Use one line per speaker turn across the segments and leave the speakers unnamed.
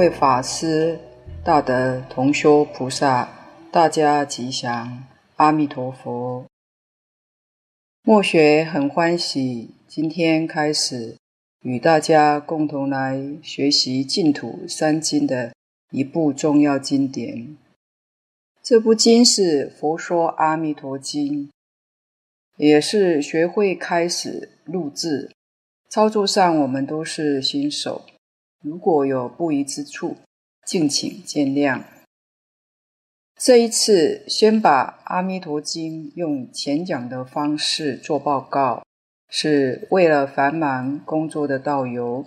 各位法师、大德、同修菩萨，大家吉祥，阿弥陀佛。墨学很欢喜，今天开始与大家共同来学习净土三经的一部重要经典。这部经是《佛说阿弥陀经》，也是学会开始录制，操作上我们都是新手。如果有不宜之处，敬请见谅。这一次，先把《阿弥陀经》用浅讲的方式做报告，是为了繁忙工作的道友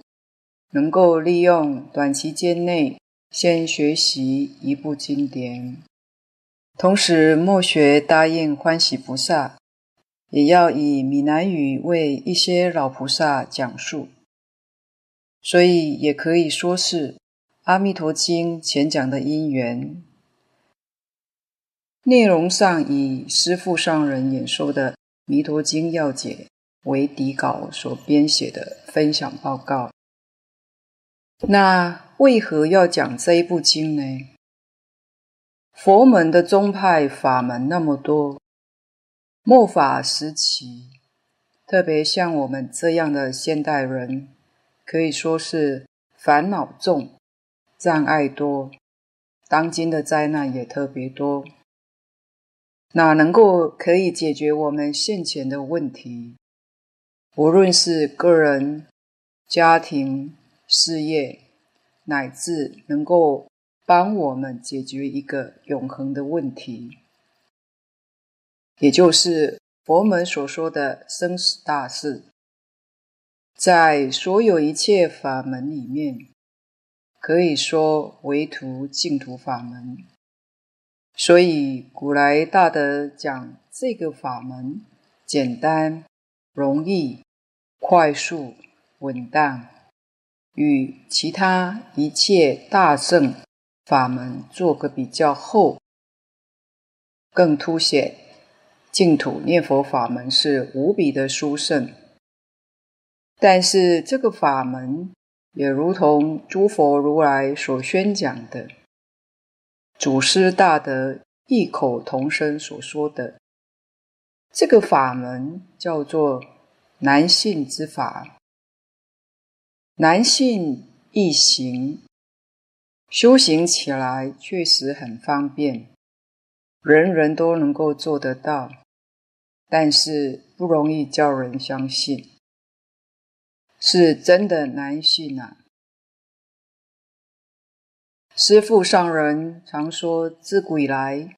能够利用短期间内先学习一部经典。同时，末学答应欢喜菩萨，也要以闽南语为一些老菩萨讲述。所以也可以说是《阿弥陀经》前讲的因缘，内容上以师父上人演说的《弥陀经要解》为底稿所编写的分享报告。那为何要讲这一部经呢？佛门的宗派法门那么多，末法时期，特别像我们这样的现代人。可以说是烦恼重、障碍多，当今的灾难也特别多。哪能够可以解决我们现前的问题？无论是个人、家庭、事业，乃至能够帮我们解决一个永恒的问题，也就是佛门所说的生死大事。在所有一切法门里面，可以说唯独净土法门。所以古来大德讲这个法门简单、容易、快速、稳当，与其他一切大乘法门做个比较后，更凸显净土念佛法门是无比的殊胜。但是这个法门也如同诸佛如来所宣讲的，祖师大德异口同声所说的，这个法门叫做难信之法，难信易行，修行起来确实很方便，人人都能够做得到，但是不容易叫人相信。是真的难信啊！师父上人常说，自古以来，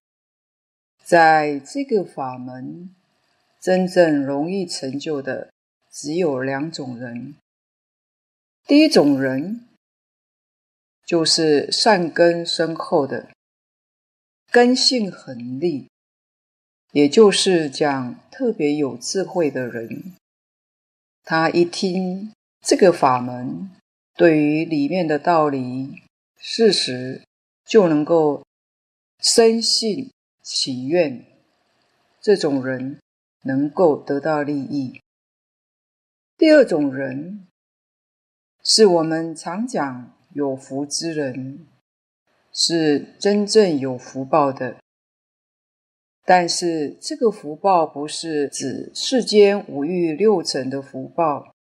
在这个法门真正容易成就的只有两种人。第一种人，就是善根深厚的，根性很利，也就是讲特别有智慧的人。他一听这个法门，对于里面的道理、事实，就能够深信祈愿，这种人能够得到利益。第二种人，是我们常讲有福之人，是真正有福报的。但是这个福报不是指世间五欲六尘的福报，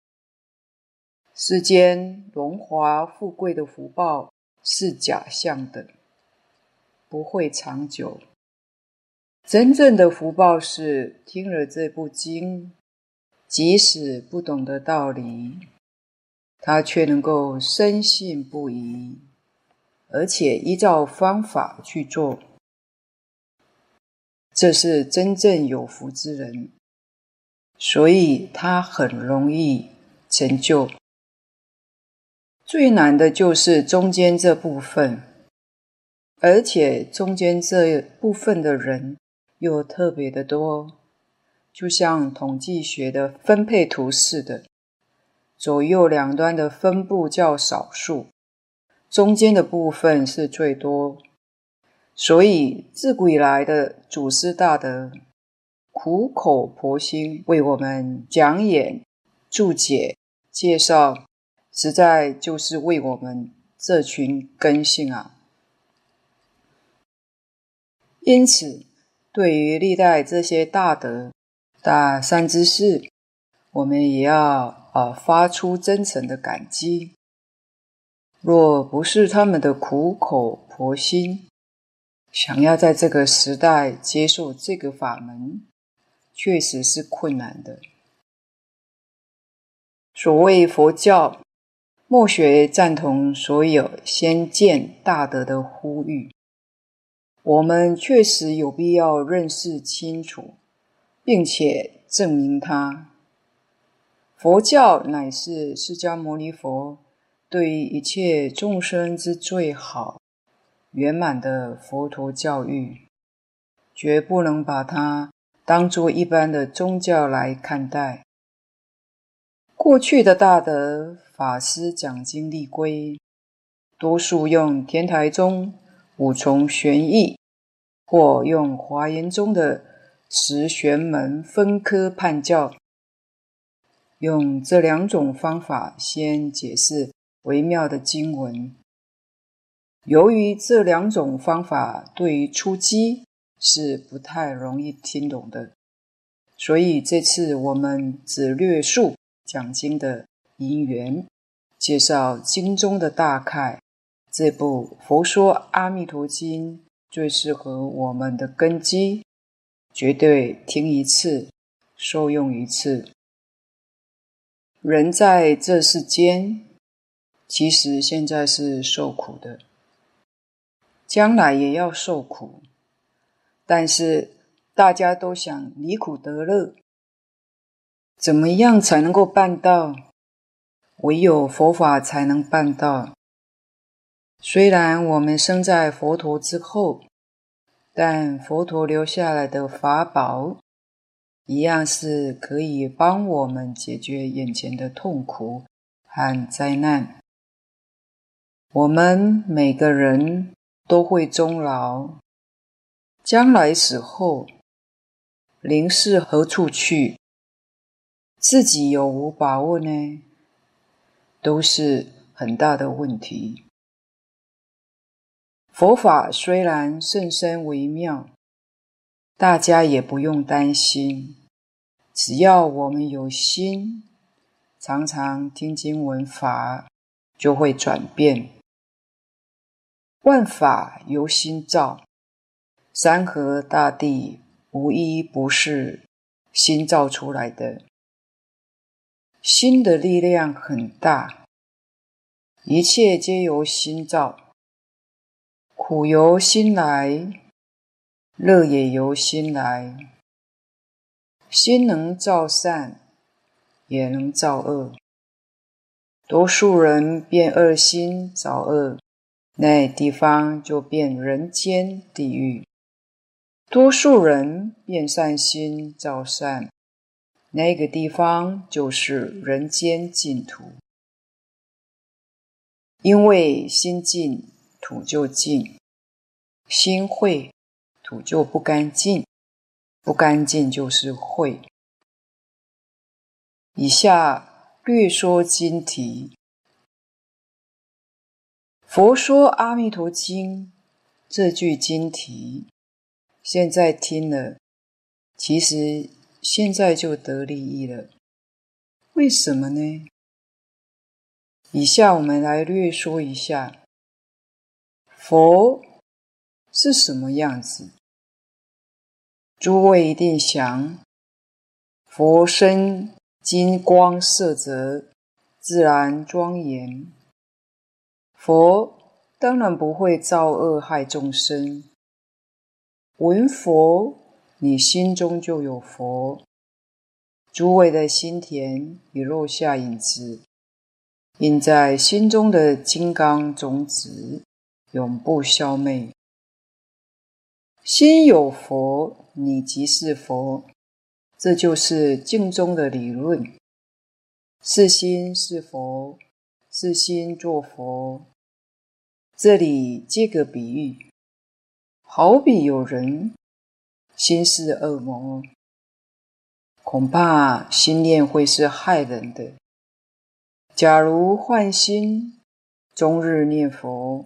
世间荣华富贵的福报是假象的，不会长久。真正的福报是听了这部经，即使不懂得道理，他却能够深信不疑，而且依照方法去做。这是真正有福之人，所以他很容易成就。最难的就是中间这部分，而且中间这部分的人又特别的多，就像统计学的分配图似的，左右两端的分布较少数，中间的部分是最多。所以，自古以来的祖师大德苦口婆心为我们讲演、注解、介绍，实在就是为我们这群根性啊。因此，对于历代这些大德、大善知识，我们也要啊发出真诚的感激。若不是他们的苦口婆心，想要在这个时代接受这个法门，确实是困难的。所谓佛教，末学赞同所有先见大德的呼吁。我们确实有必要认识清楚，并且证明它。佛教乃是释迦牟尼佛对一切众生之最好。圆满的佛陀教育，绝不能把它当作一般的宗教来看待。过去的大德法师讲经立规，多数用天台宗五重玄义，或用华严宗的十玄门分科判教，用这两种方法先解释微妙的经文。由于这两种方法对于初机是不太容易听懂的，所以这次我们只略述讲经的因缘，介绍经中的大概。这部《佛说阿弥陀经》最适合我们的根基，绝对听一次，受用一次。人在这世间，其实现在是受苦的。将来也要受苦，但是大家都想离苦得乐，怎么样才能够办到？唯有佛法才能办到。虽然我们生在佛陀之后，但佛陀留下来的法宝，一样是可以帮我们解决眼前的痛苦和灾难。我们每个人。都会终老，将来死后，灵是何处去？自己有无把握呢？都是很大的问题。佛法虽然甚深微妙，大家也不用担心，只要我们有心，常常听经闻法，就会转变。万法由心造，山河大地无一不是心造出来的。心的力量很大，一切皆由心造，苦由心来，乐也由心来。心能造善，也能造恶。多数人变恶心造恶。那地方就变人间地狱，多数人变善心造善，那个地方就是人间净土。因为心净土就净，心秽土就不干净，不干净就是秽。以下略说经题。佛说《阿弥陀经》这句经题，现在听了，其实现在就得利益了。为什么呢？以下我们来略说一下，佛是什么样子？诸位一定想，佛身金光色泽，自然庄严。佛当然不会造恶害众生。闻佛，你心中就有佛。诸位的心田已落下影子，印在心中的金刚种子永不消灭。心有佛，你即是佛。这就是经中的理论。是心是佛，是心作佛。这里借个比喻，好比有人心是恶魔，恐怕心念会是害人的。假如换心，终日念佛，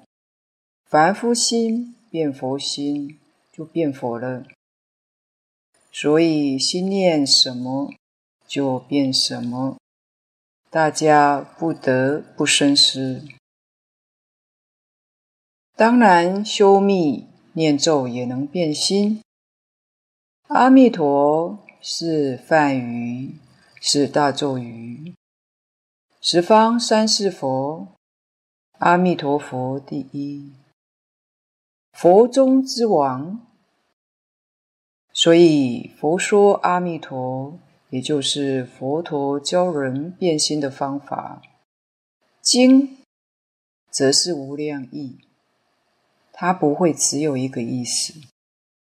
凡夫心变佛心，就变佛了。所以心念什么，就变什么。大家不得不深思。当然，修密念咒也能变心。阿弥陀是梵语，是大咒语。十方三世佛，阿弥陀佛第一，佛中之王。所以佛说阿弥陀，也就是佛陀教人变心的方法。经，则是无量义。它不会只有一个意思，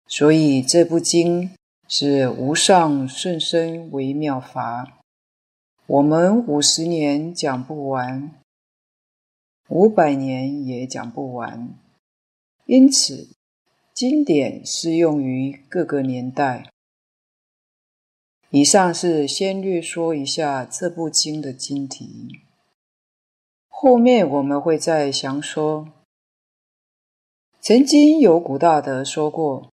所以这部经是无上甚深微妙法，我们五十年讲不完，五百年也讲不完。因此，经典适用于各个年代。以上是先略说一下这部经的经题，后面我们会再详说。曾经有古大德说过，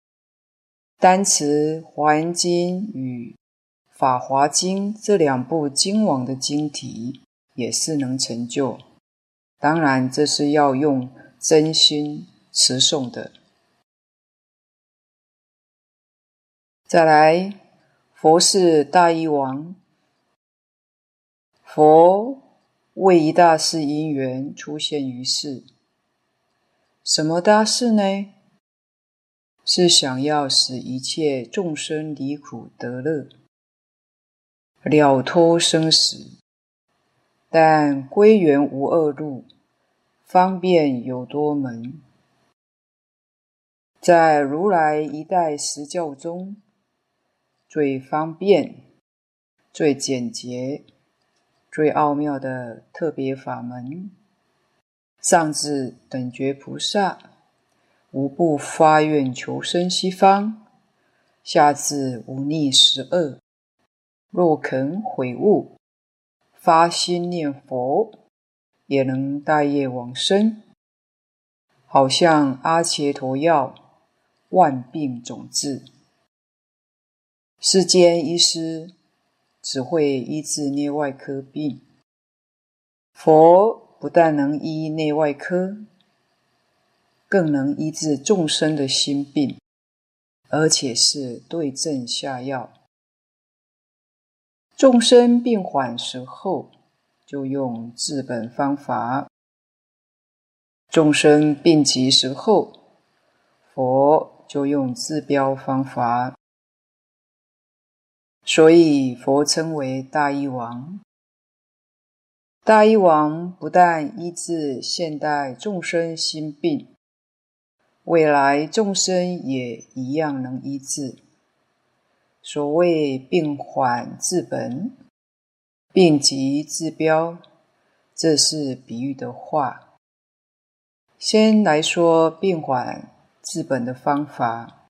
单持《华严经》与《法华经》这两部经王的经题也是能成就。当然，这是要用真心持诵的。再来，佛是大医王，佛为一大事因缘出现于世。什么大事呢？是想要使一切众生离苦得乐，了脱生死。但归元无二路，方便有多门。在如来一代十教中，最方便、最简洁、最奥妙的特别法门。上至等觉菩萨，无不发愿求生西方；下至无逆十恶，若肯悔悟，发心念佛，也能大业往生。好像阿伽陀药，万病总治。世间医师只会医治内外科病，佛。不但能医内外科，更能医治众生的心病，而且是对症下药。众生病缓时候，就用治本方法；众生病急时候，佛就用治标方法。所以佛称为大医王。大医王不但医治现代众生心病，未来众生也一样能医治。所谓病缓治本，病急治标，这是比喻的话。先来说病缓治本的方法。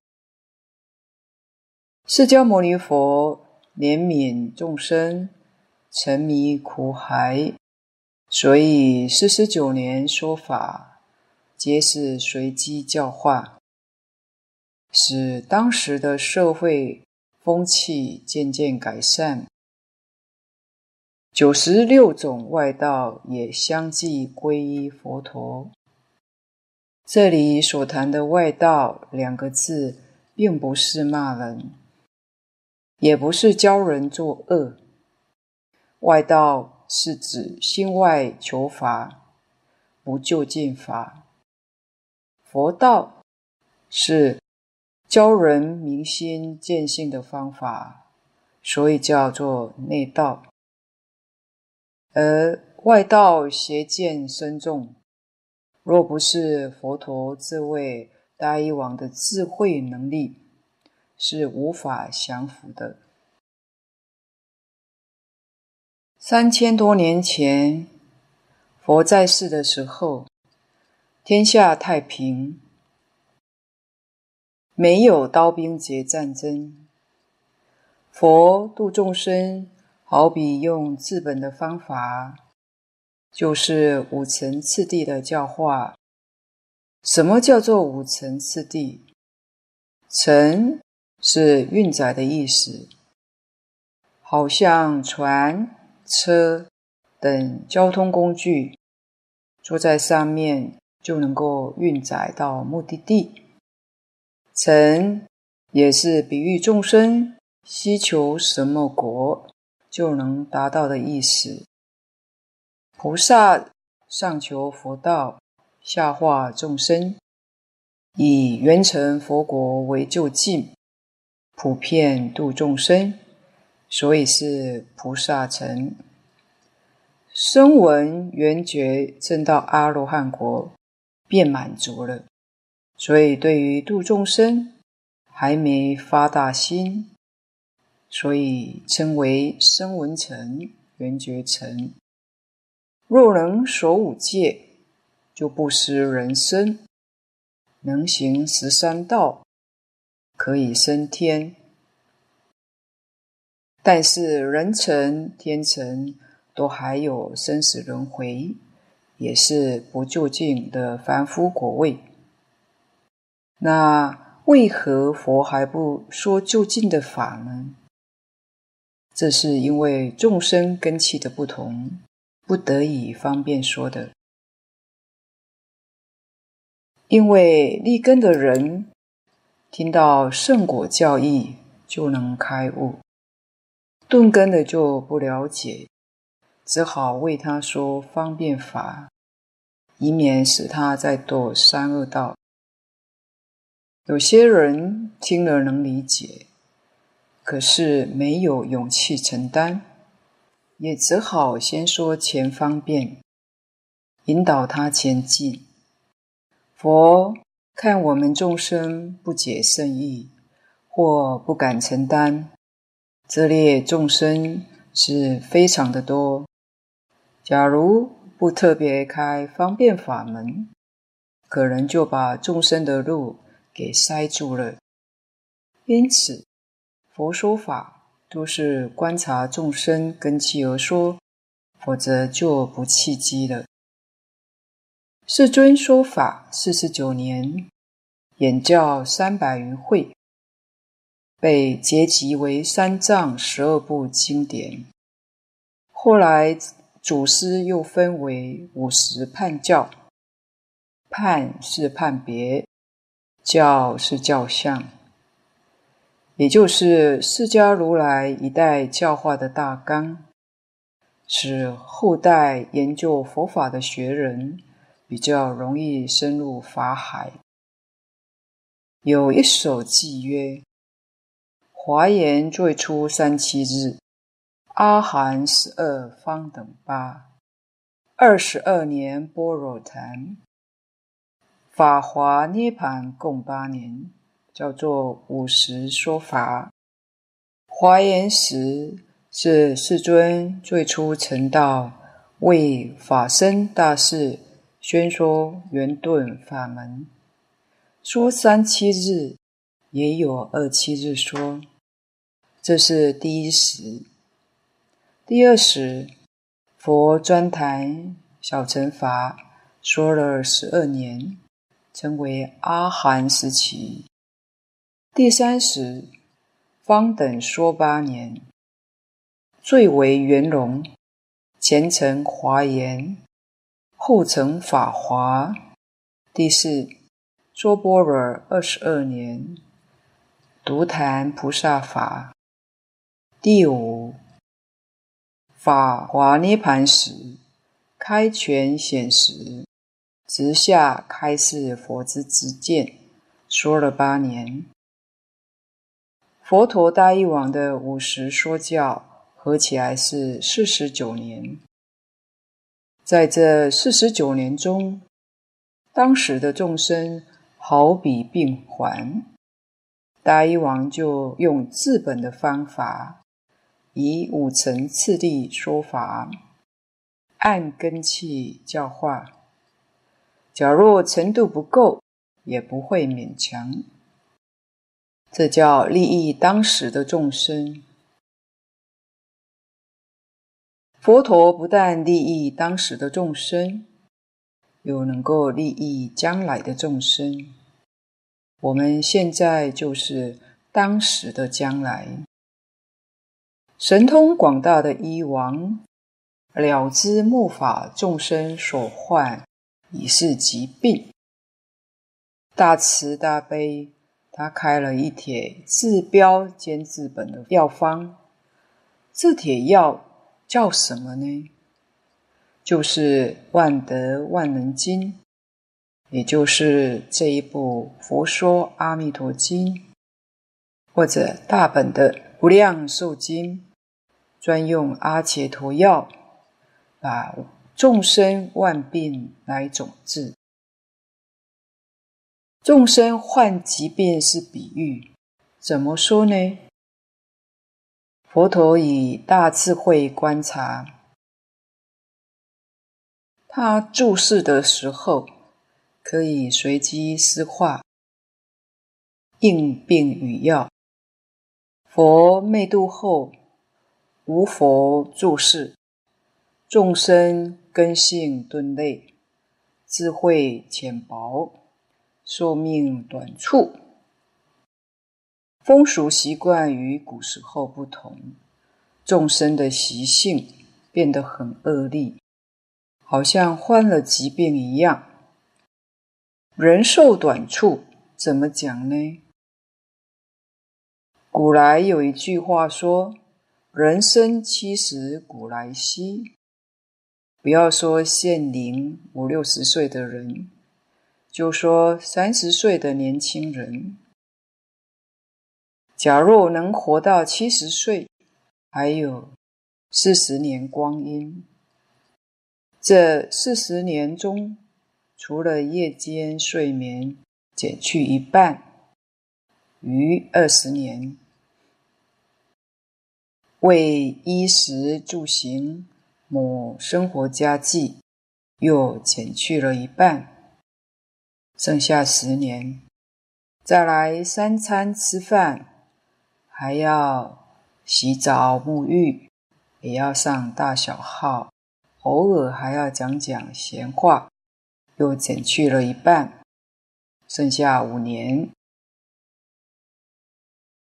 释迦牟尼佛怜悯众生沉迷苦海。所以四十九年说法，皆是随机教化，使当时的社会风气渐渐改善。九十六种外道也相继皈依佛陀。这里所谈的“外道”两个字，并不是骂人，也不是教人作恶。外道。是指心外求法，不就近法。佛道是教人明心见性的方法，所以叫做内道。而外道邪见深重，若不是佛陀这位大医王的智慧能力，是无法降服的。三千多年前，佛在世的时候，天下太平，没有刀兵劫战争。佛度众生，好比用治本的方法，就是五层次第的教化。什么叫做五层次第？层是运载的意思，好像船、车等交通工具，坐在上面就能够运载到目的地。层也是比喻众生希求什么国，就能达到的意思。菩萨上求佛道，下化众生，以圆成佛国为就近，普遍度众生，所以是菩萨乘。声闻缘觉正到阿罗汉国，便满足了，所以对于度众生还没发大心，所以称为声闻城、缘觉城。若能守五戒，就不失人身；能行十三道，可以升天。但是人乘、天乘都还有生死轮回，也是不究竟的凡夫果位。那为何佛还不说究竟的法呢？这是因为众生根器的不同。不得已方便说的，因为立根的人听到圣果教义就能开悟，顿根的就不了解，只好为他说方便法，以免使他再堕三恶道。有些人听了能理解，可是没有勇气承担。也只好先说前方便，引导他前进。佛看我们众生不解圣意，或不敢承担，这类众生是非常的多。假如不特别开方便法门，可能就把众生的路给塞住了。因此，佛说法。都是观察众生根器而说，否则就不契机了。世尊说法四十九年，演教三百余会，被结集为三藏十二部经典。后来祖师又分为五十判教，判是判别，教是教相。也就是释迦如来一代教化的大纲，使后代研究佛法的学人比较容易深入法海。有一首偈曰：“华严最初三七日，阿含十二方等八，二十二年般若谈，法华涅槃共八年。”叫做五十说法，华严时是世尊最初成道，为法身大事宣说圆顿法门，说三七日，也有二七日说，这是第一时。第二时，佛专谈小乘法，说了十二年，称为阿含时期。第三时，方等说八年，最为圆融，前成华严，后成法华。第四，说般若二十二年，独谈菩萨法。第五，法华涅槃时，开权显实，直下开示佛之知见，说了八年。佛陀大义王的五十说教合起来是四十九年，在这四十九年中，当时的众生好比病患，大义王就用治本的方法，以五层次第说法，按根器教化。假若程度不够，也不会勉强。这叫利益当时的众生。佛陀不但利益当时的众生，又能够利益将来的众生。我们现在就是当时的将来。神通广大的医王，了知末法众生所患已是疾病，大慈大悲，他开了一帖治标兼治本的药方。这帖药叫什么呢？就是《万德万能经》，也就是这一部《佛说阿弥陀经》，或者大本的《无量寿经》，专用阿伽陀药，把众生万病来总治。众生患疾病是比喻，怎么说呢？佛陀以大智慧观察，他注释的时候可以随机施化，应病与药。佛灭度后，无佛住世，众生根性钝劣，智慧浅薄。寿命短促，风俗习惯与古时候不同，众生的习性变得很恶劣，好像患了疾病一样。人寿短促，怎么讲呢？古来有一句话说：“人生七十古来稀。”不要说现龄五六十岁的人。就说三十岁的年轻人，假若能活到七十岁，还有四十年光阴。这四十年中，除了夜间睡眠减去一半，余二十年为衣食住行、谋生活家计，又减去了一半。剩下十年，再来三餐吃饭，还要洗澡沐浴，也要上大小号，偶尔还要讲讲闲话，又减去了一半，剩下五年。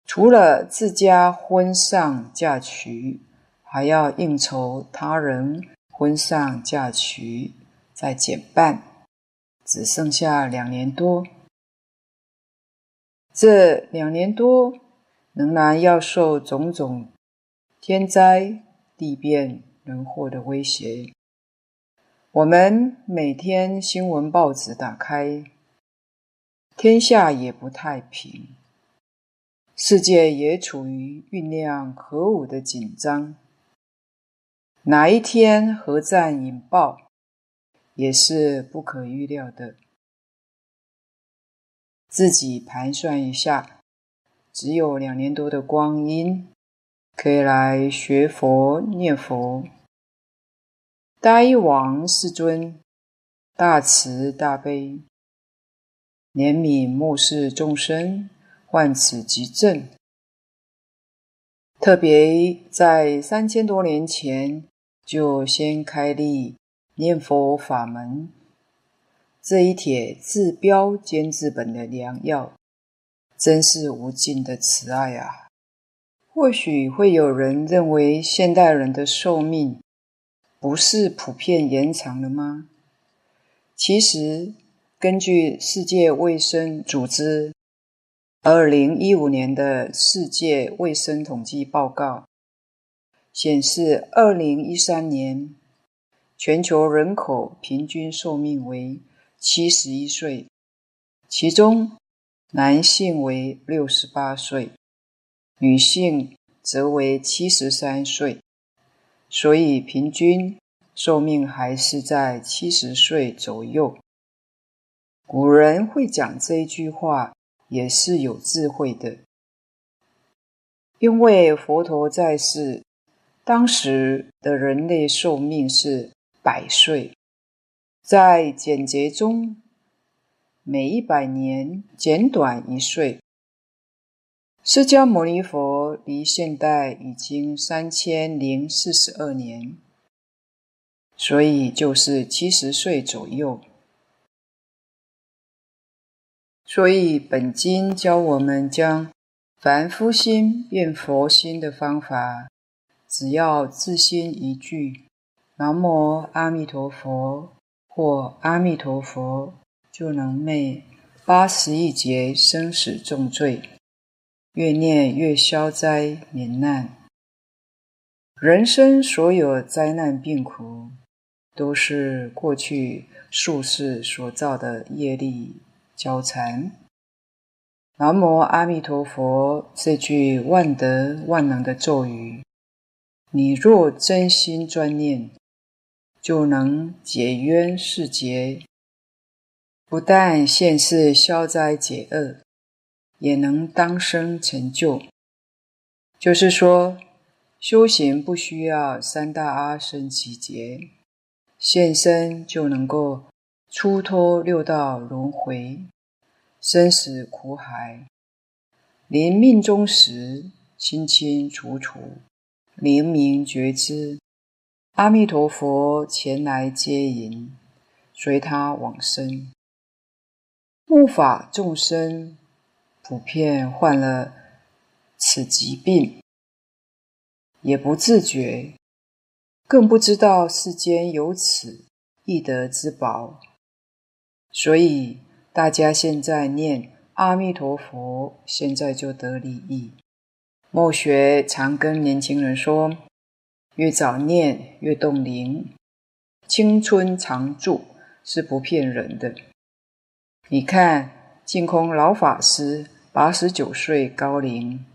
除了自家婚丧嫁娶，还要应酬他人婚丧嫁娶，再减半。只剩下两年多，这两年多仍然要受种种天灾地变人祸的威胁。我们每天新闻报纸打开，天下也不太平，世界也处于酝酿核武的紧张，哪一天核战引爆？也是不可预料的。自己盘算一下，只有两年多的光阴，可以来学佛念佛。大医王世尊大慈大悲，怜悯末世众生患此疾症，特别在三千多年前就先开立。念佛法门这一帖治标兼治本的良药，真是无尽的慈爱啊！或许会有人认为现代人的寿命不是普遍延长了吗？其实，根据世界卫生组织二零一五年的世界卫生统计报告显示，二零一三年。全球人口平均寿命为七十一岁，其中男性为六十八岁，女性则为七十三岁，所以平均寿命还是在七十岁左右。古人会讲这句话，也是有智慧的，因为佛陀在世，当时的人类寿命是。百岁，在简洁中，每一百年减短一岁。释迦牟尼佛离现代已经三千零四十二年，所以就是七十岁左右。所以本经教我们将凡夫心变佛心的方法，只要自心一句“南无阿弥陀佛”或“阿弥陀佛”，就能灭八十一劫生死重罪，越念越消灾免难。人生所有灾难病苦，都是过去数世所造的业力交缠。南无阿弥陀佛这句万德万能的咒语，你若真心专念，就能解冤释结，不但现世消灾解厄，也能当生成就。就是说，修行不需要三大阿僧只劫，现身就能够出脱六道轮回、生死苦海。临命终时，清清楚楚、明明觉知，阿弥陀佛前来接引，随他往生。末法众生普遍患了此疾病。也不自觉，更不知道世间有此易得之宝，所以大家现在念阿弥陀佛，现在就得利益。末学常跟年轻人说，越早念越动灵，青春常驻是不骗人的。你看净空老法师八十九岁高龄，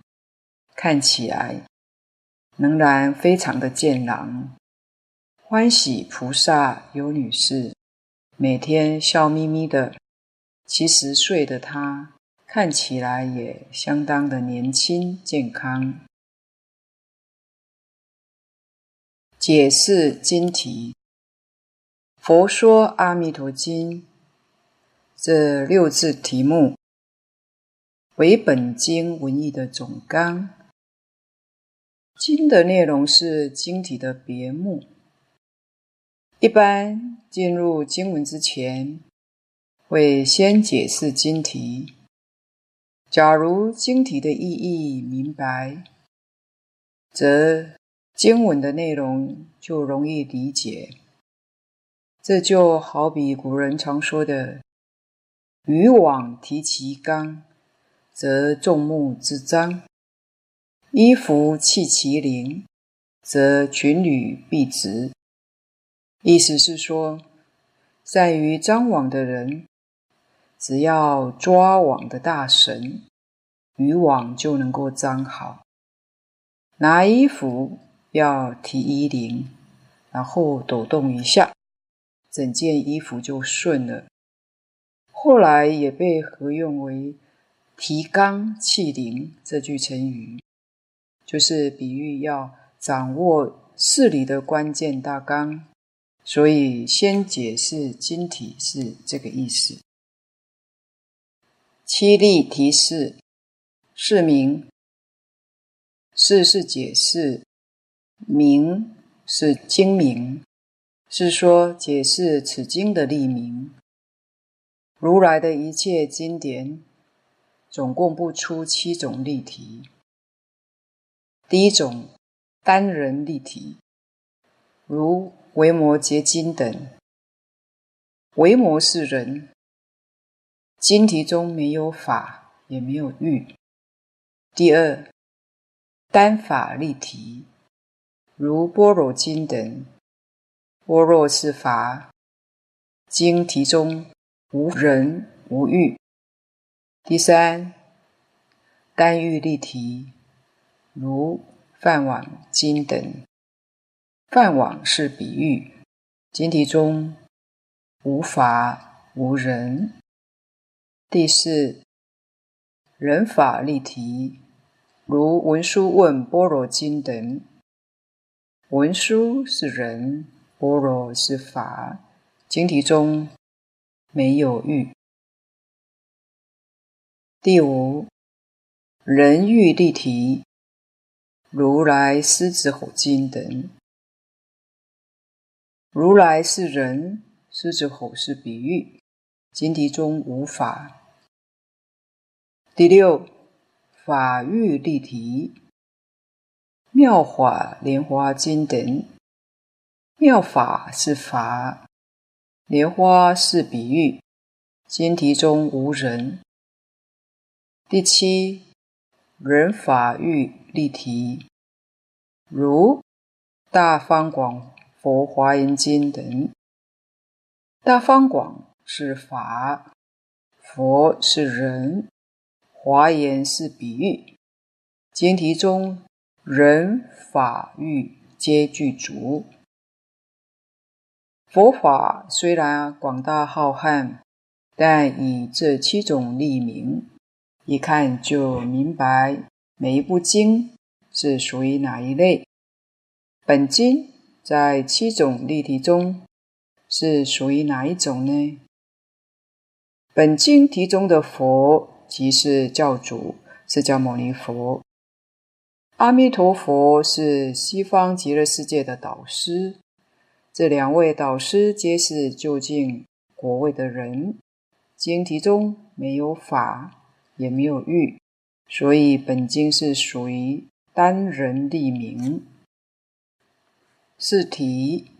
看起来。仍然非常的健朗，欢喜菩萨有女士，每天笑眯眯的。七十岁的他看起来也相当的年轻健康。解释经题：《佛说阿弥陀经》这六字题目为本经文义的总纲。经的内容是经题的别目。一般进入经文之前，会先解释经题。假如经题的意义明白，则经文的内容就容易理解。这就好比古人常说的“渔网提其纲，则众目之彰”。衣服系其领，则群履必直。意思是说，善于张网的人，只要抓网的大绳，渔网就能够张好。拿衣服要提衣领，然后抖动一下，整件衣服就顺了。后来也被合用为“提纲挈领”这句成语。就是比喻要掌握事理的关键大纲，所以先解释经体是这个意思。七例题释，释名，是是解释，名是经名，是说解释此经的例名。如来的一切经典，总共不出七种例题。第一种单人例题，如《维摩诘经》等。维摩是人，经题中没有法，也没有欲。第二单法例题，如《般若经》等。般若是法，经题中无人无欲。第三单欲例题。如《饭碗经》等，梵网是比喻，经题中无法无人。第四，人法例题，如文殊问般若经等，文殊是人，般若是法，经题中没有欲。第五，人欲例题。如来狮子吼经等，如来是人，狮子吼是比喻，经题中无法。第六，法喻例题，妙法莲华经等，妙法是法，莲花是比喻，经题中无人。第七，人法喻例题，如大方广佛华严经等。大方广是法，佛是人，华严是比喻，经题中人法欲皆具足。佛法虽然广大浩瀚，但以这七种立名。一看就明白每一部经是属于哪一类。本经在七种例题中是属于哪一种呢？本经题中的佛即是教主释迦牟尼佛，阿弥陀佛是西方极乐世界的导师，这两位导师皆是就近国位的人。经题中没有法。也没有喻，所以本经是属于单人立名。试题，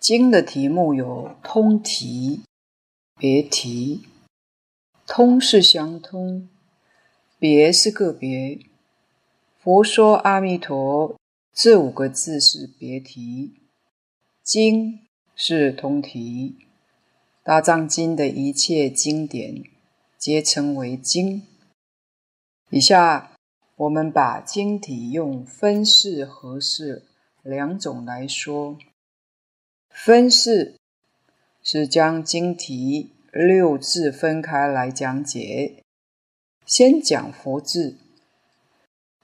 经的题目有通题、别题。通是相通，别是个别。佛说阿弥陀这五个字是别题，经是通题。大藏经的一切经典。皆称为经。以下我们把经体用分式、合式两种来说。分式是将经体六字分开来讲解。先讲佛字，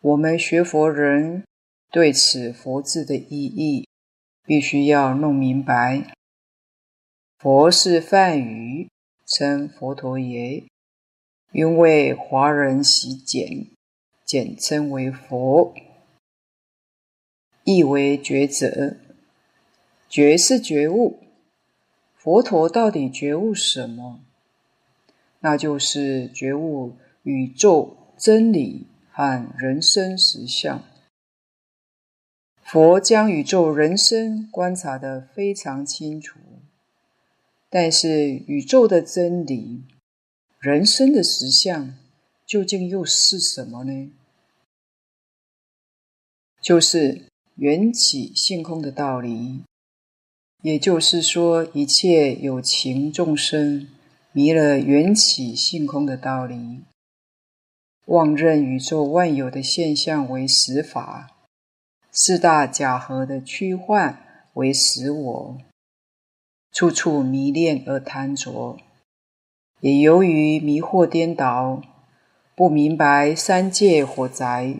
我们学佛人对此佛字的意义，必须要弄明白。佛是梵语，称佛陀爷。因为华人喜简，简称为佛，意为觉者。觉是觉悟，佛陀到底觉悟什么？那就是觉悟宇宙真理和人生实相。佛将宇宙人生观察得非常清楚，但是宇宙的真理。人生的实相究竟又是什么呢？就是缘起性空的道理。也就是说，一切有情众生迷了缘起性空的道理，妄认宇宙万有的现象为实法，四大假合的虚幻为实我，处处迷恋而贪着。也由于迷惑颠倒，不明白三界火宅，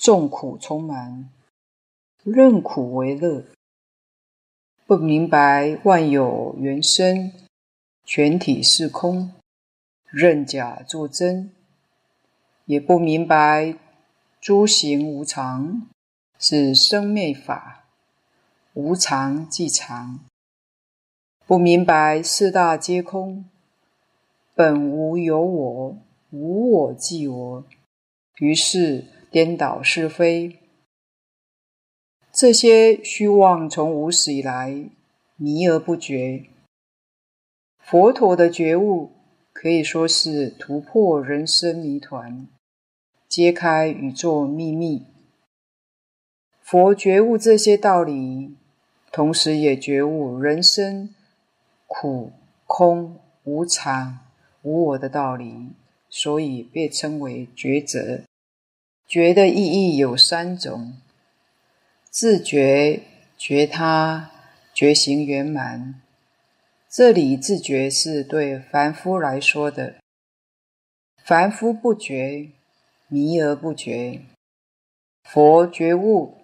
众苦充满，任苦为乐；不明白万有缘生，全体是空，认假作真；也不明白诸行无常，是生灭法，无常即常；不明白四大皆空。本无有我，无我即我，于是颠倒是非。这些虚妄从无始以来迷而不觉。佛陀的觉悟可以说是突破人生谜团，揭开宇宙秘密。佛觉悟这些道理，同时也觉悟人生苦、空、无常。无我的道理，所以被称为觉者。觉的意义有三种：自觉、觉他、觉行圆满。这里自觉是对凡夫来说的，凡夫不觉，迷而不觉；佛觉悟，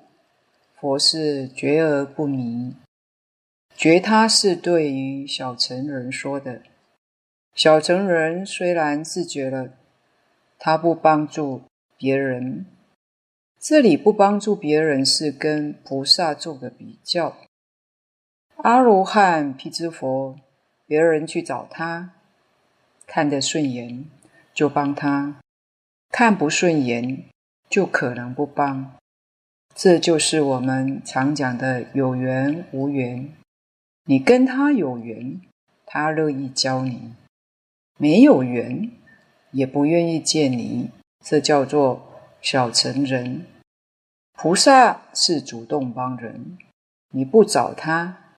佛是觉而不迷。觉他是对于小乘人说的。小乘人虽然自觉了，他不帮助别人，这里不帮助别人是跟菩萨做个比较。阿罗汉、辟支佛，别人去找他，看得顺眼就帮他，看不顺眼就可能不帮。这就是我们常讲的有缘无缘。你跟他有缘，他乐意教你；没有缘，也不愿意见你。这叫做小成人。菩萨是主动帮人，你不找他，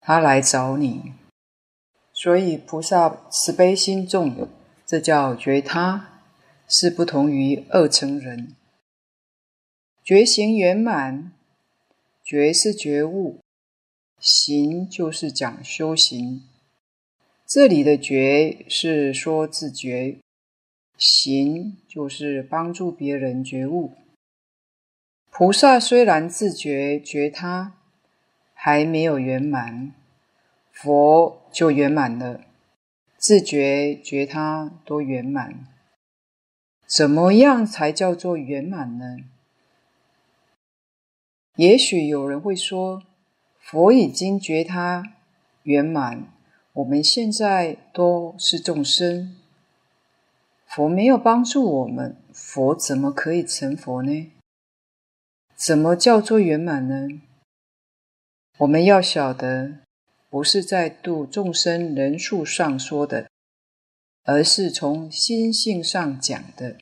他来找你，所以菩萨慈悲心重，这叫觉他，是不同于二成人。觉行圆满，觉是觉悟，行就是讲修行。这里的觉是说自觉，行就是帮助别人觉悟。菩萨虽然自觉觉他还没有圆满，佛就圆满了，自觉觉他都圆满。怎么样才叫做圆满呢？也许有人会说，佛已经觉他圆满，我们现在都是众生，佛没有帮助我们，佛怎么可以成佛呢？怎么叫做圆满呢？我们要晓得，不是在度众生人数上说的，而是从心性上讲的。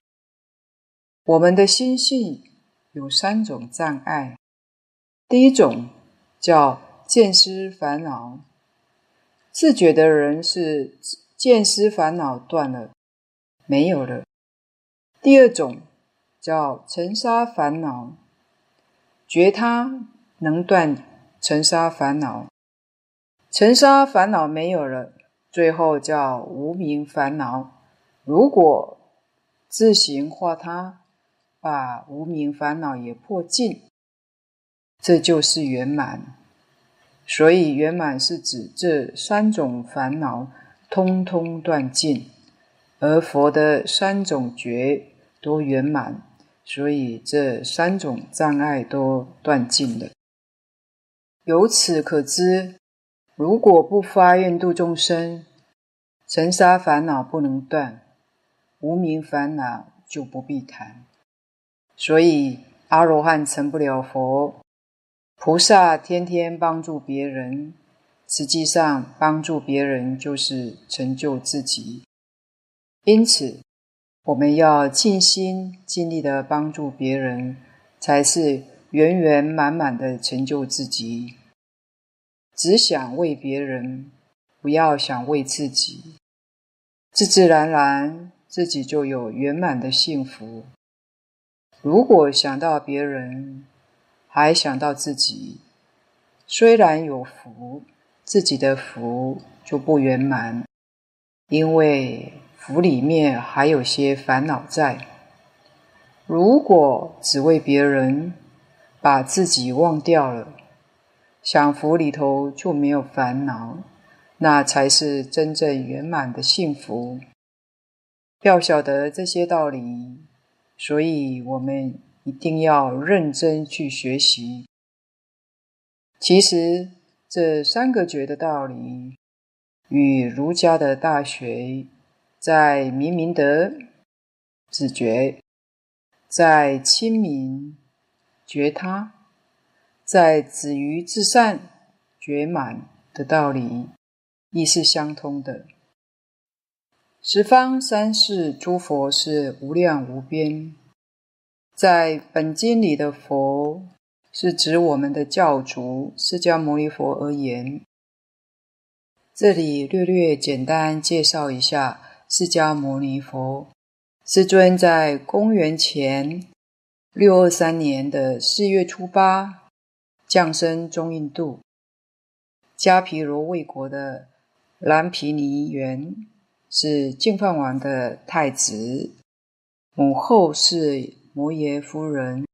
我们的心性有三种障碍，第一种叫见思烦恼，自觉的人是见思烦恼断了，没有了。第二种叫尘沙烦恼。觉他能断尘沙烦恼，尘沙烦恼没有了，最后叫无名烦恼。如果自行化他，把无名烦恼也破尽，这就是圆满。所以圆满是指这三种烦恼通通断尽，而佛的三种觉都圆满。所以这三种障碍都断尽了。由此可知，如果不发愿度众生，尘沙烦恼不能断，无明烦恼就不必谈。所以阿罗汉成不了佛，菩萨天天帮助别人，实际上帮助别人就是成就自己。因此。我们要尽心尽力的帮助别人，才是圆圆满满的成就自己。只想为别人，不要想为自己，自自然然自己就有圆满的幸福。如果想到别人，还想到自己，虽然有福，自己的福就不圆满，因为。福里面还有些烦恼在。如果只为别人，把自己忘掉了，享福里头就没有烦恼，那才是真正圆满的幸福。要晓得这些道理，所以我们一定要认真去学习。其实这三个觉的道理，与儒家的大学。在明明德自觉，在亲民觉他，在止于至善觉满的道理，亦是相通的。十方三世诸佛是无量无边，在本经里的佛，是指我们的教主释迦牟尼佛而言。这里略略简单介绍一下。释迦牟尼佛，世尊在公元前六二三年的四月初八，降生中印度迦毗罗卫国的蓝毗尼园，是净饭王的太子，母后是摩耶夫人，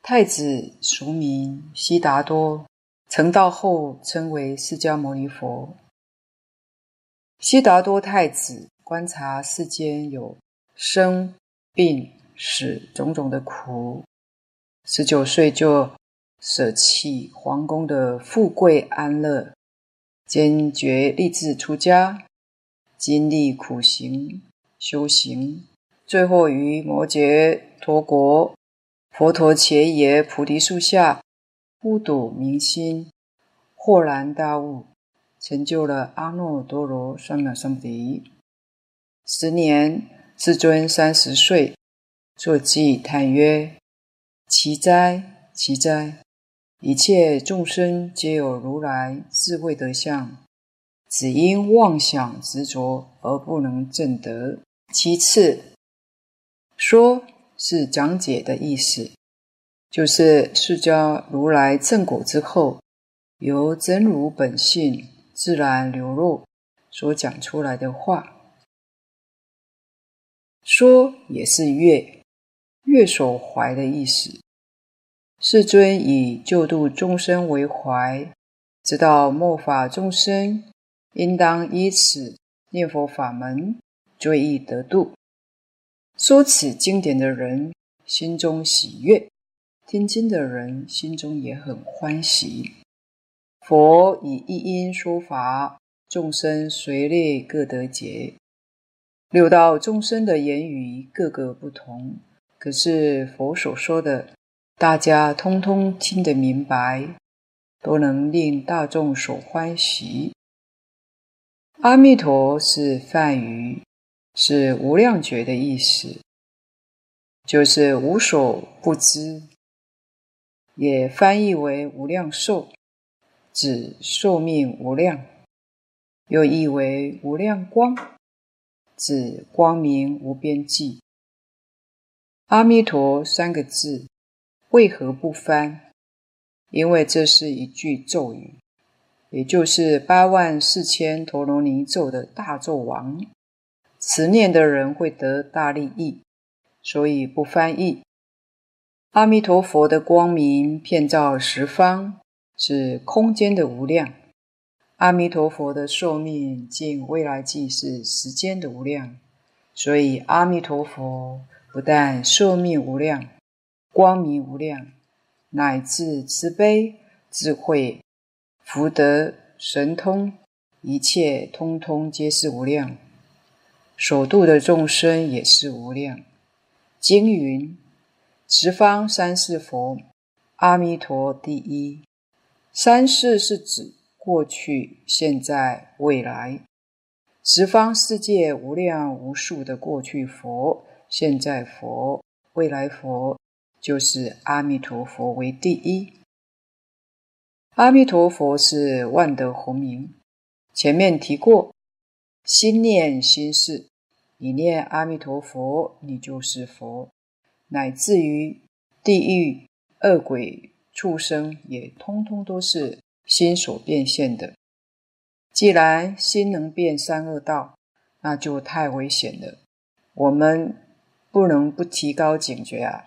太子俗名悉达多，成道后称为释迦牟尼佛。悉达多太子。观察世间有生、病、死种种的苦，十九岁就舍弃皇宫的富贵安乐，坚决立志出家，经历苦行修行，最后于摩羯陀国佛陀伽耶菩提树下悟睹明心，豁然大悟，成就了阿耨多罗三藐三菩提。十年，世尊三十岁，作偈叹曰。奇哉，奇哉！一切众生皆有如来智慧德相，只因妄想执着而不能证得。其次，说是讲解的意思，就是释迦如来证果之后，由真如本性自然流露所讲出来的话。说也是悦。悦所怀的意思，世尊以救度众生为怀，知道末法众生应当依此念佛法门，最易得度。说此经典的人心中喜悦，听经的人心中也很欢喜。佛以一音说法，众生随类各得解。六道众生的言语各个不同。可是佛所说的，大家通通听得明白，都能令大众所欢喜。阿弥陀是梵语，是无量觉的意思，就是无所不知，也翻译为无量寿，指寿命无量，又译为无量光，指光明无边际。阿弥陀三个字为何不翻？因为这是一句咒语，也就是八万四千陀罗尼咒的大咒王，持念的人会得大利益，所以不翻译。阿弥陀佛的光明遍照十方，是空间的无量；阿弥陀佛的寿命尽未来际是时间的无量，所以阿弥陀佛。不但寿命无量，光明无量，乃至慈悲、智慧、福德、神通，一切通通皆是无量。所度的众生也是无量。经云：“十方三世佛，阿弥陀第一。”三世是指过去、现在、未来。十方世界无量无数的过去佛。现在佛、未来佛，就是阿弥陀佛为第一。阿弥陀佛是万德洪名，前面提过，心念心事，你念阿弥陀佛，你就是佛，乃至于地狱、恶鬼、畜生，也通通都是心所变现的。既然心能变三恶道，那就太危险了。我们。不能不提高警觉啊！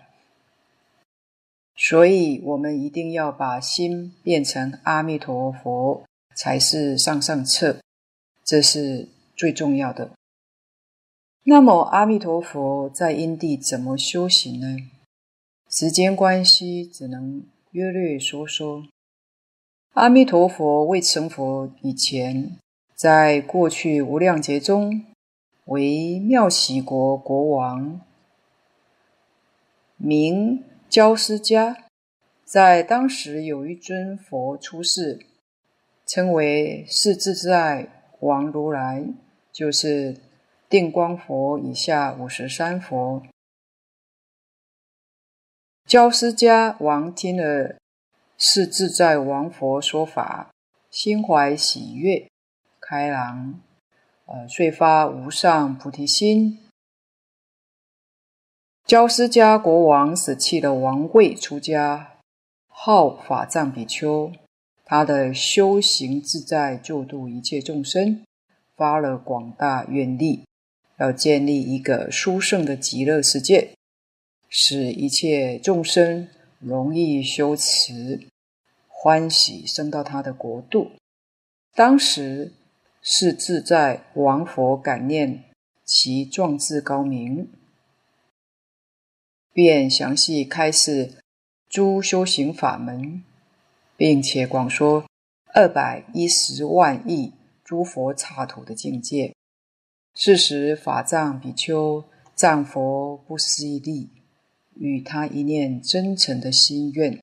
所以，我们一定要把心变成阿弥陀佛，才是上上策，这是最重要的。那么，阿弥陀佛在因地怎么修行呢？时间关系，只能约略说说。阿弥陀佛未成佛以前，在过去无量劫中，为妙喜国国王。名交尸迦，在当时有一尊佛出世，称为势自在王如来，就是定光佛以下五十三佛。交尸迦王听了是自在王佛说法，心怀喜悦，开朗，呃，遂发无上菩提心。交尸迦国王舍弃了王位，出家，号法藏比丘。他的修行自在，救度一切众生，发了广大愿力，要建立一个殊胜的极乐世界，使一切众生容易修持，欢喜升到他的国度。当时是自在王佛感念其壮志高明。便详细开示诸修行法门，并且广说二百一十万亿诸佛刹土的境界，是使法藏比丘赞佛不思议力，与他一念真诚的心愿，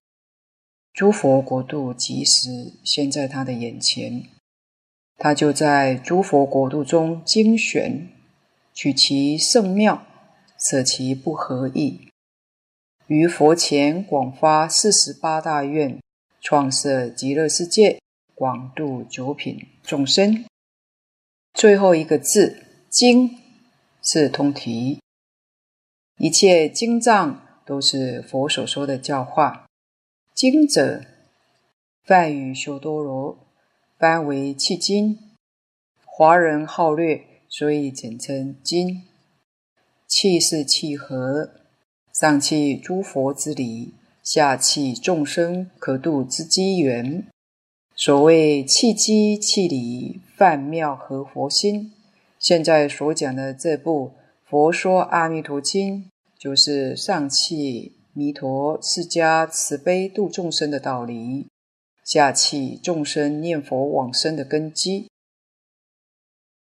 诸佛国度即时现在他的眼前，他就在诸佛国度中精选，取其圣妙，舍其不合意。于佛前广发四十八大愿，创设极乐世界，广度九品众生。最后一个字“经”是通题，一切经藏都是佛所说的教化。经者，梵语修多罗，翻为契经，华人好略，所以简称经。契是契合。上契诸佛之理，下契众生可度之机缘。所谓契机契理，梵妙合佛心。现在所讲的这部《佛说阿弥陀经》，就是上契弥陀释迦慈悲度众生的道理，下契众生念佛往生的根基。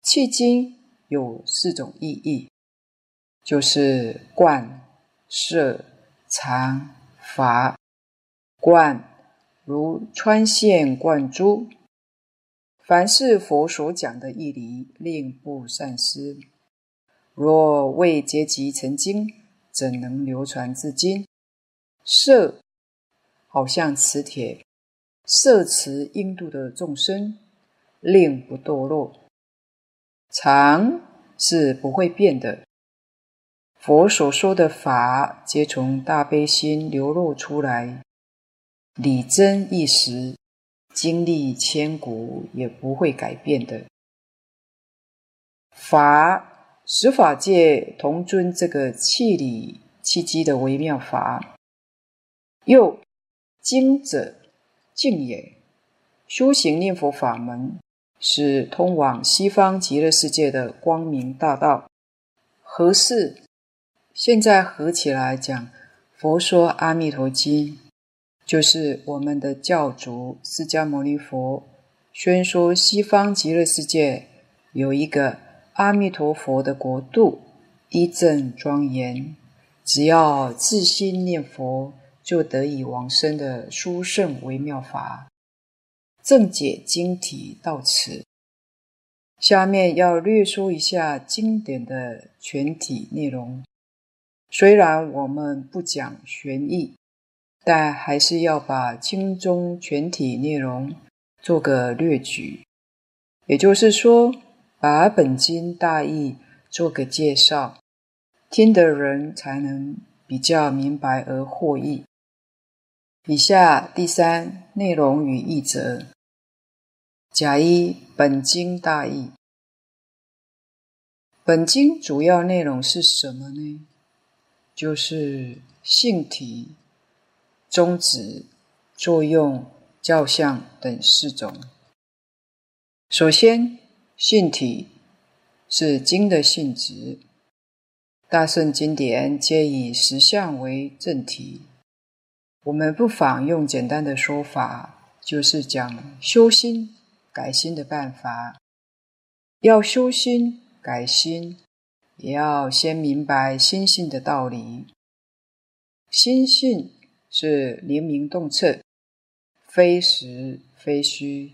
契经有四种意义，就是观。摄藏法观，如穿线贯珠，凡是佛所讲的义理，令不散失。若未结集成经，怎能流传至今？摄好像磁铁，摄持应度的众生，令不堕落。藏是不会变的。佛所说的法，皆从大悲心流露出来，理真义实，经历千古也不会改变的。法十法界同尊这个气理气机的微妙法。又经者径也，修行念佛法门是通往西方极乐世界的光明大道。何事？现在合起来讲，《佛说阿弥陀经》，就是我们的教主释迦牟尼佛宣说西方极乐世界有一个阿弥陀佛的国度，一正庄严，只要自心念佛就得以往生的殊胜微妙法。正解经题到此，下面要略说一下经典的全体内容。虽然我们不讲玄义，但还是要把经中全体内容做个略举，也就是说，把本经大意做个介绍，听的人才能比较明白而获益。以下第三内容与译则：甲一本经大意，本经主要内容是什么呢？就是性体、宗旨、作用、教相等四种。首先，性体是经的性质，大乘经典皆以实相为正体。我们不妨用简单的说法，就是讲修心改心的办法。要修心改心。也要先明白心性的道理。心性是灵明洞彻，非实非虚，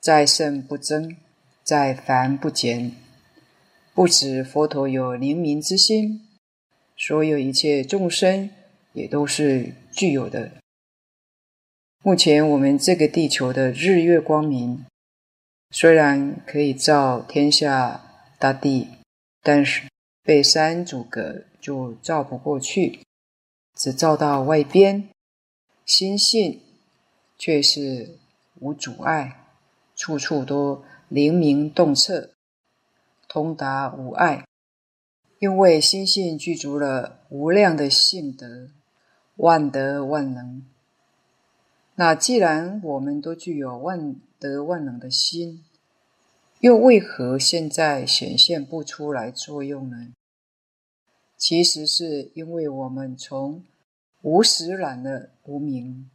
在圣不增，在凡不减。不止佛陀有灵明之心，所有一切众生也都是具有的。目前我们这个地球的日月光明，虽然可以照天下大地，但是，被山阻隔，就照不过去，只照到外边。心性却是无阻碍，处处都灵明洞彻，通达无碍。因为心性具足了无量的性德，万德万能。那既然我们都具有万德万能的心，又为何现在显现不出来作用呢？其实是因为我们从无始染了无明，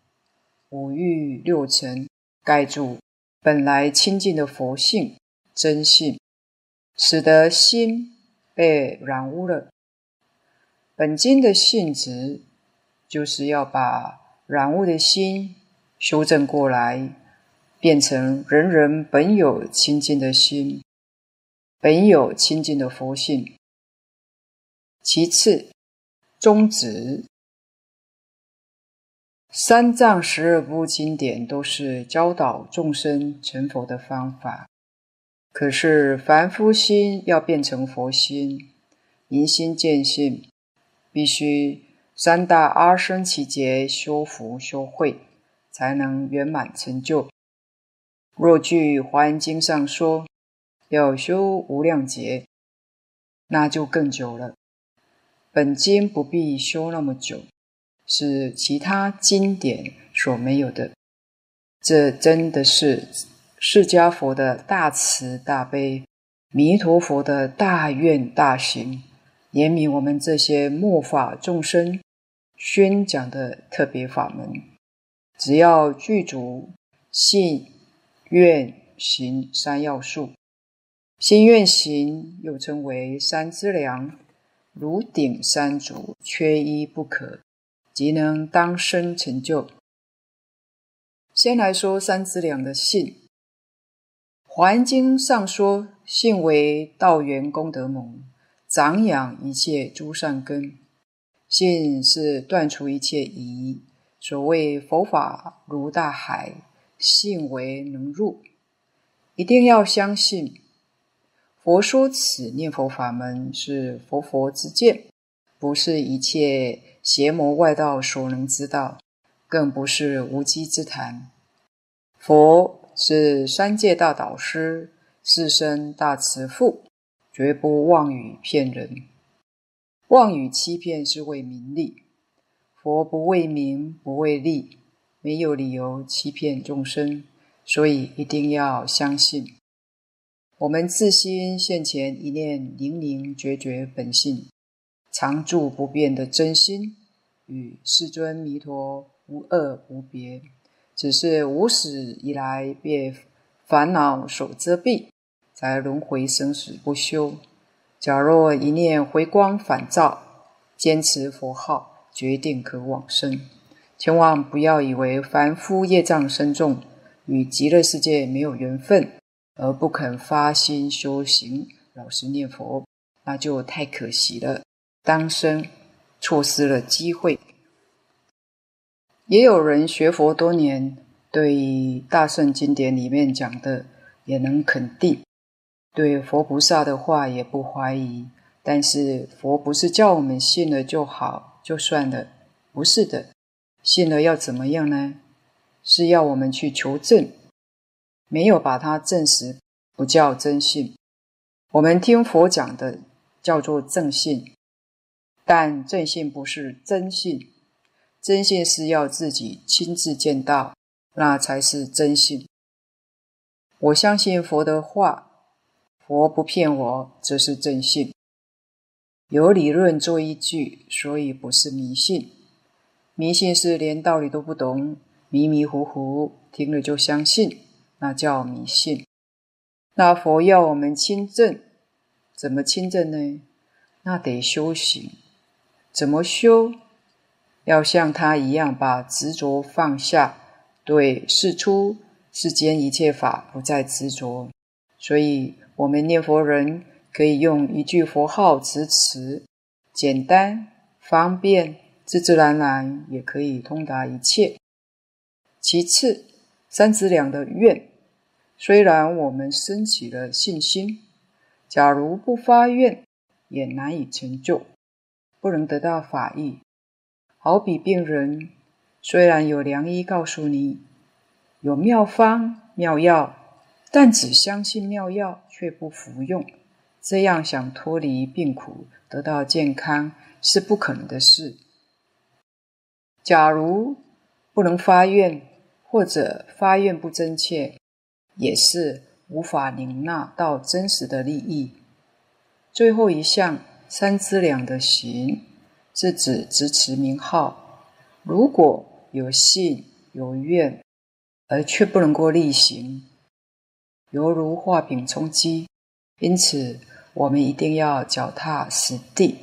五欲六尘盖住本来清净的佛性真性，使得心被染污了。本经的性质就是要把染污的心修正过来，变成人人本有清净的心，本有清净的佛性。其次，宗旨。三藏十二部经典都是教导众生成佛的方法，可是凡夫心要变成佛心，明心见性，必须三大阿僧只劫修福修慧，才能圆满成就。若据《华严经》上说，要修无量劫，那就更久了。本经不必修那么久。是其他经典所没有的，这真的是释迦佛的大慈大悲，弥陀佛的大愿大行，怜悯我们这些末法众生宣讲的特别法门。只要具足信愿行三要素，信愿行又称为三资粮，如顶三足，缺一不可。即能当生成就。先来说三资粮的信，《华严经》上说：“信为道源功德门，长养一切诸善根。信是断除一切疑。所谓佛法如大海，信为能入。一定要相信，佛说此念佛法门是佛佛之见，不是一切。”邪魔外道所能知道，更不是无稽之谈。佛是三界大导师，四生大慈父，绝不妄语骗人。妄语欺骗是为名利，佛不为名，不为利，没有理由欺骗众生，所以一定要相信。我们自心现前一念灵灵觉觉本性。常住不变的真心，与世尊弥陀无二无别，只是无始以来被烦恼所遮蔽，才轮回生死不休。假若一念回光返照，坚持佛号，决定可往生。千万不要以为凡夫业障深重，与极乐世界没有缘分，而不肯发心修行，老实念佛，那就太可惜了。当生错失了机会，也有人学佛多年，对大圣经典里面讲的也能肯定，对佛菩萨的话也不怀疑。但是佛不是叫我们信了就好就算了，不是的，信了要怎么样呢？是要我们去求证，没有把它证实，不叫真信。我们听佛讲的叫做正信。但正信不是真信，真信是要自己亲自见到，那才是真信。我相信佛的话，佛不骗我，这是正信。有理论做依据，所以不是迷信。迷信是连道理都不懂，迷迷糊糊听了就相信，那叫迷信。那佛要我们亲证，怎么亲证呢？那得修行。怎么修？要像他一样把执着放下，对世出世间一切法不再执着。所以，我们念佛人可以用一句佛号持持，简单方便，自自然然也可以通达一切。其次，三子两的愿，虽然我们升起了信心，假如不发愿，也难以成就。不能得到法益，好比病人，虽然有良医告诉你有妙方妙药，但只相信妙药却不服用，这样想脱离病苦得到健康是不可能的事。假如不能发愿，或者发愿不真切，也是无法领纳到真实的利益。最后一项。三资两的行，是指执持名号，如果有信有愿，而却不能够力行，犹如画饼充饥。因此，我们一定要脚踏实地，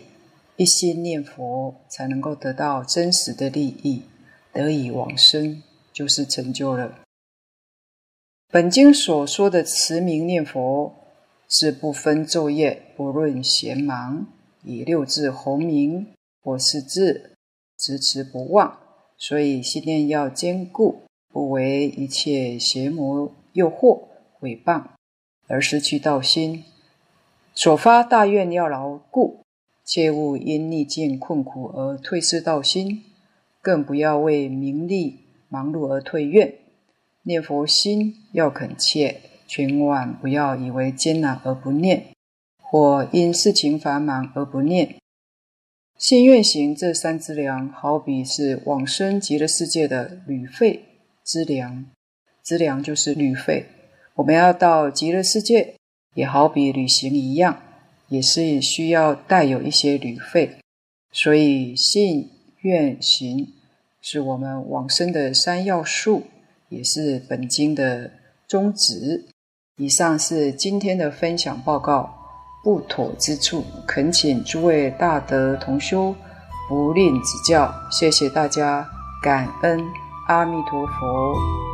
一心念佛，才能够得到真实的利益，得以往生，就是成就了。本经所说的持名念佛，是不分昼夜，不论闲忙，以六字洪名或四字，执持不忘。所以信念要坚固，不为一切邪魔诱惑毁谤而失去道心。所发大愿要牢固，切勿因逆境困苦而退失道心，更不要为名利忙碌而退愿。念佛心要恳切，千万不要以为艰难而不念，或因事情繁忙而不念。信愿行这三资粮，好比是往生极乐世界的旅费资粮，资粮就是旅费。我们要到极乐世界。也好比旅行一样，也是需要带有一些旅费，所以信愿行是我们往生的三要素，也是本经的宗旨。以上是今天的分享报告，不妥之处，恳请诸位大德同修不吝指教，谢谢大家，感恩阿弥陀佛。